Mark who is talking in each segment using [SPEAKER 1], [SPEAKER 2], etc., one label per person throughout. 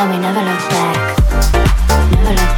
[SPEAKER 1] And we never look back. Never look back.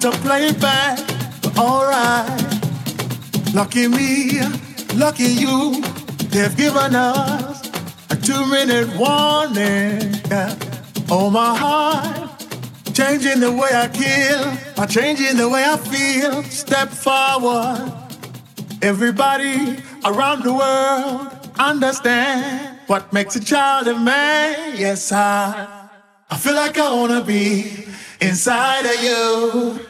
[SPEAKER 2] To play it back, but alright. Lucky me, lucky you, they've given us a two minute warning. Yeah. Oh, my heart, changing the way I kill, by changing the way I feel. Step forward. Everybody around the world understand what makes a child a man. Yes, I, I feel like I wanna be inside of you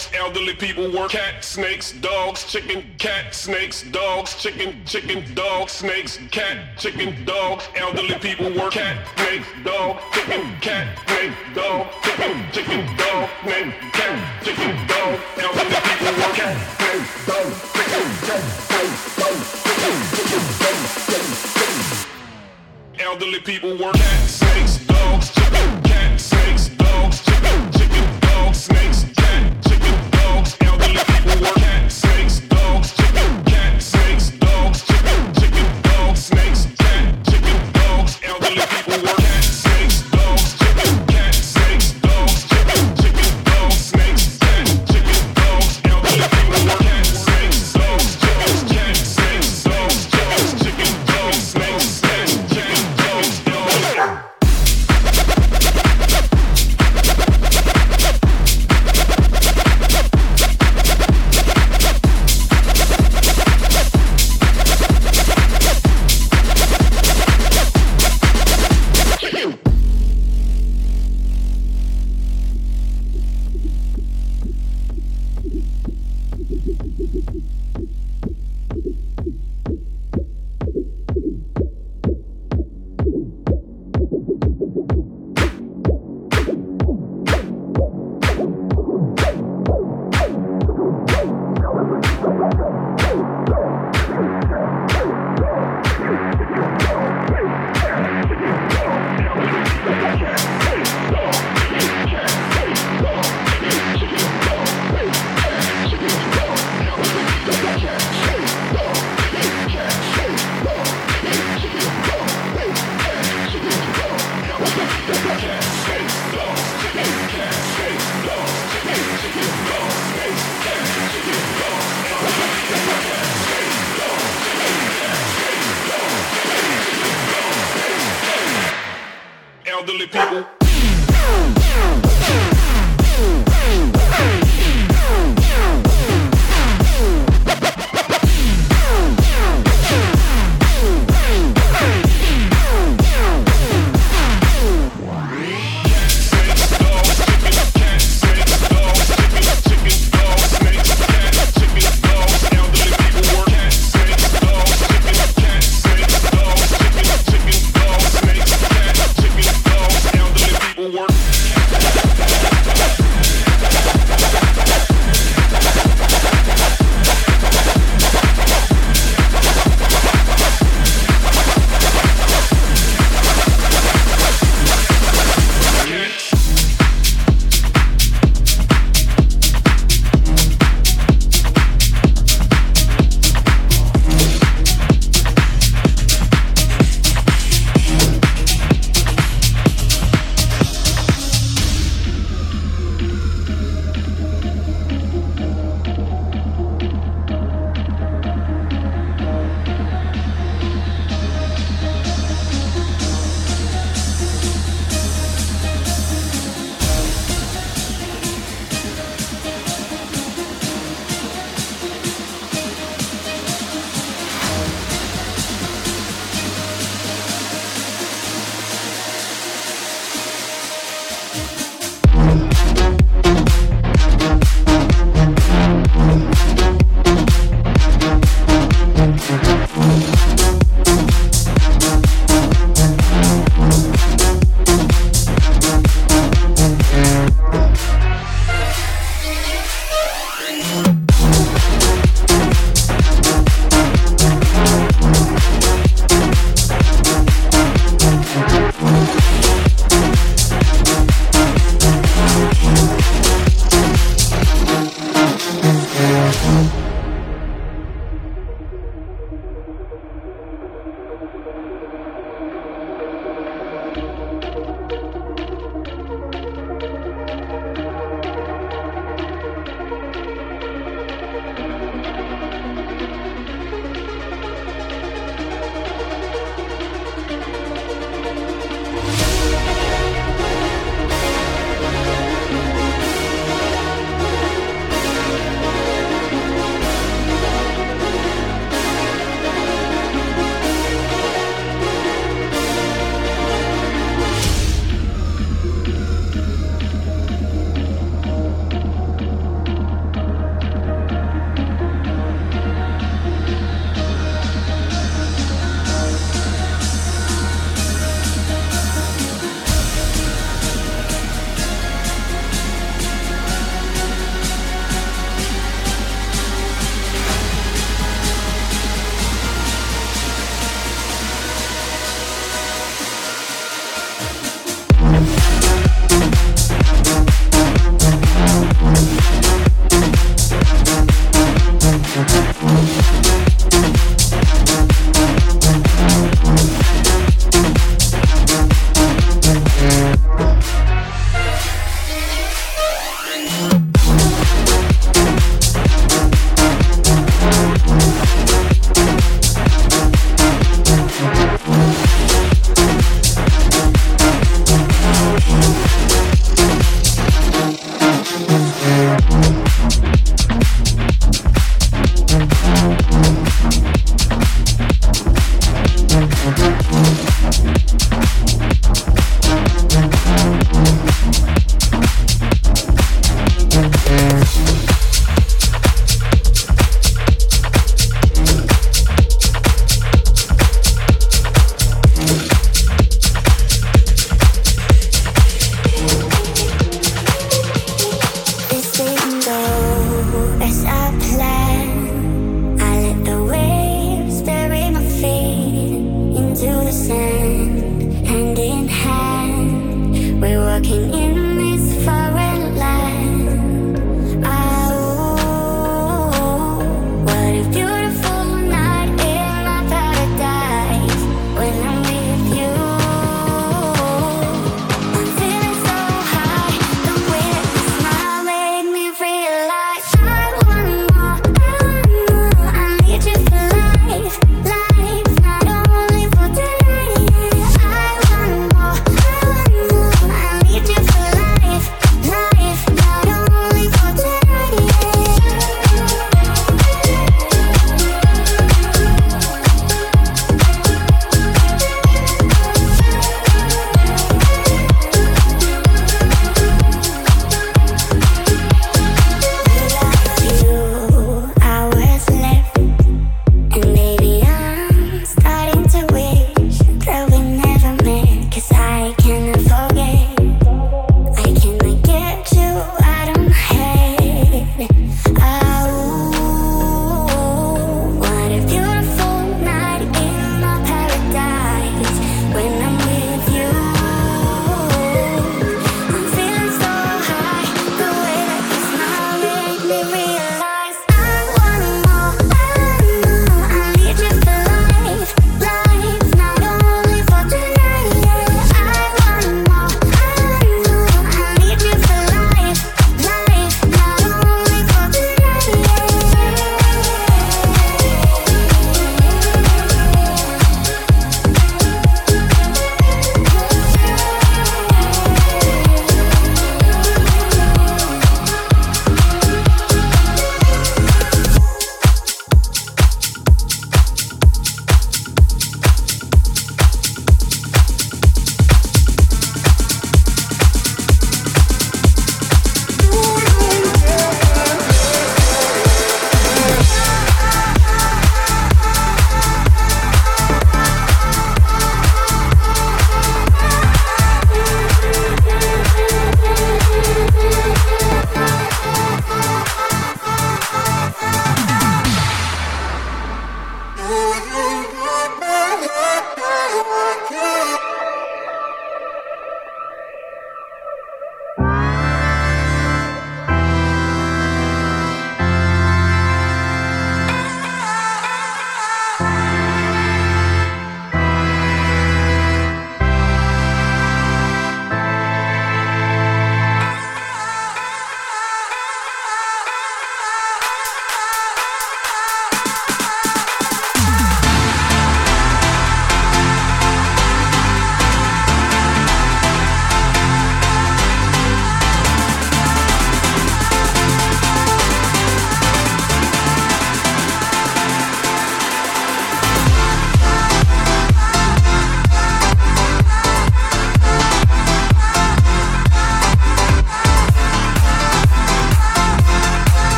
[SPEAKER 3] Dogs, elderly people work, cat, snakes, dogs, chicken, cat, snakes, dogs, chicken, chicken, dogs, snakes, cat, chicken, dogs, elderly people work, cat, snakes, dog, chicken, cat, snake, dog, chicken, chicken, dog, snake, cat, chicken, dog, elderly people work, cat, snake, dog, chicken, cat, snake, dog, chicken, chicken, dog, snake, elderly people work, cat, snakes, dogs, chicken, cat, snakes, dogs, chicken, chicken, dog, snakes,